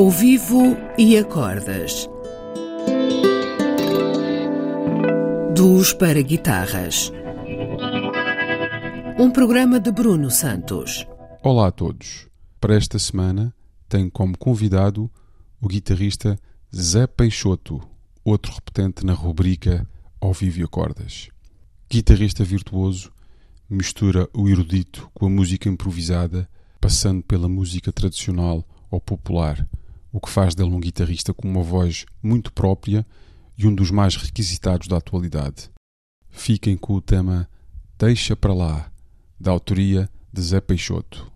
Ao vivo e a cordas. Duos para guitarras. Um programa de Bruno Santos. Olá a todos. Para esta semana tenho como convidado o guitarrista Zé Peixoto, outro repetente na rubrica Ao vivo e a cordas. Guitarrista virtuoso, mistura o erudito com a música improvisada, passando pela música tradicional ou popular, o que faz dele um guitarrista com uma voz muito própria e um dos mais requisitados da atualidade. Fiquem com o tema Deixa para lá, da autoria de Zé Peixoto.